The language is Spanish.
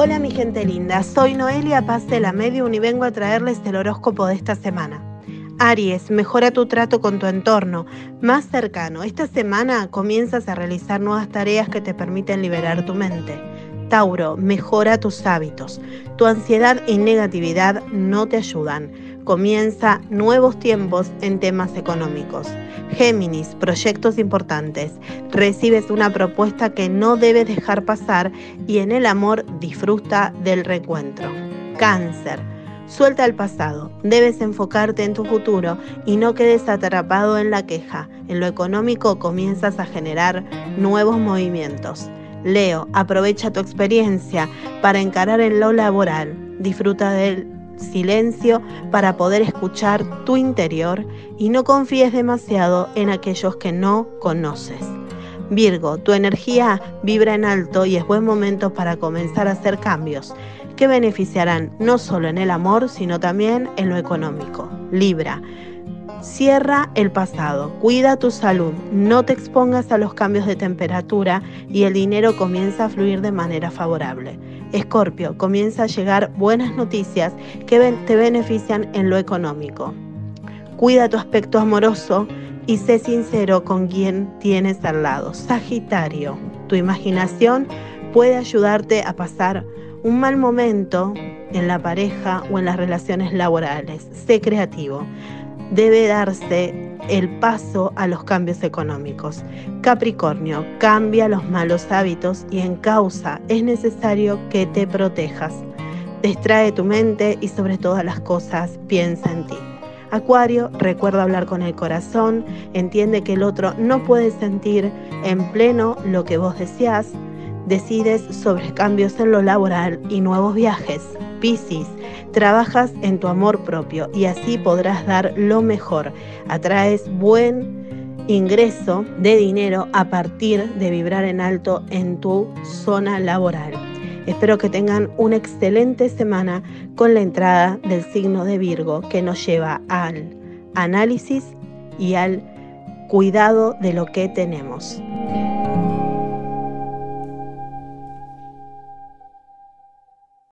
Hola mi gente linda, soy Noelia Paz de la Medium y vengo a traerles el horóscopo de esta semana. Aries, mejora tu trato con tu entorno más cercano. Esta semana comienzas a realizar nuevas tareas que te permiten liberar tu mente. Tauro, mejora tus hábitos. Tu ansiedad y negatividad no te ayudan. Comienza nuevos tiempos en temas económicos. Géminis, proyectos importantes. Recibes una propuesta que no debes dejar pasar y en el amor disfruta del reencuentro. Cáncer. Suelta el pasado, debes enfocarte en tu futuro y no quedes atrapado en la queja. En lo económico comienzas a generar nuevos movimientos. Leo, aprovecha tu experiencia para encarar en lo laboral. Disfruta del silencio para poder escuchar tu interior y no confíes demasiado en aquellos que no conoces. Virgo, tu energía vibra en alto y es buen momento para comenzar a hacer cambios que beneficiarán no solo en el amor, sino también en lo económico. Libra, Cierra el pasado, cuida tu salud, no te expongas a los cambios de temperatura y el dinero comienza a fluir de manera favorable. Escorpio, comienza a llegar buenas noticias que te benefician en lo económico. Cuida tu aspecto amoroso y sé sincero con quien tienes al lado. Sagitario, tu imaginación puede ayudarte a pasar un mal momento en la pareja o en las relaciones laborales. Sé creativo debe darse el paso a los cambios económicos. Capricornio, cambia los malos hábitos y en causa es necesario que te protejas. Distrae tu mente y sobre todas las cosas piensa en ti. Acuario, recuerda hablar con el corazón, entiende que el otro no puede sentir en pleno lo que vos deseas, decides sobre cambios en lo laboral y nuevos viajes. Piscis, trabajas en tu amor propio y así podrás dar lo mejor. Atraes buen ingreso de dinero a partir de vibrar en alto en tu zona laboral. Espero que tengan una excelente semana con la entrada del signo de Virgo que nos lleva al análisis y al cuidado de lo que tenemos.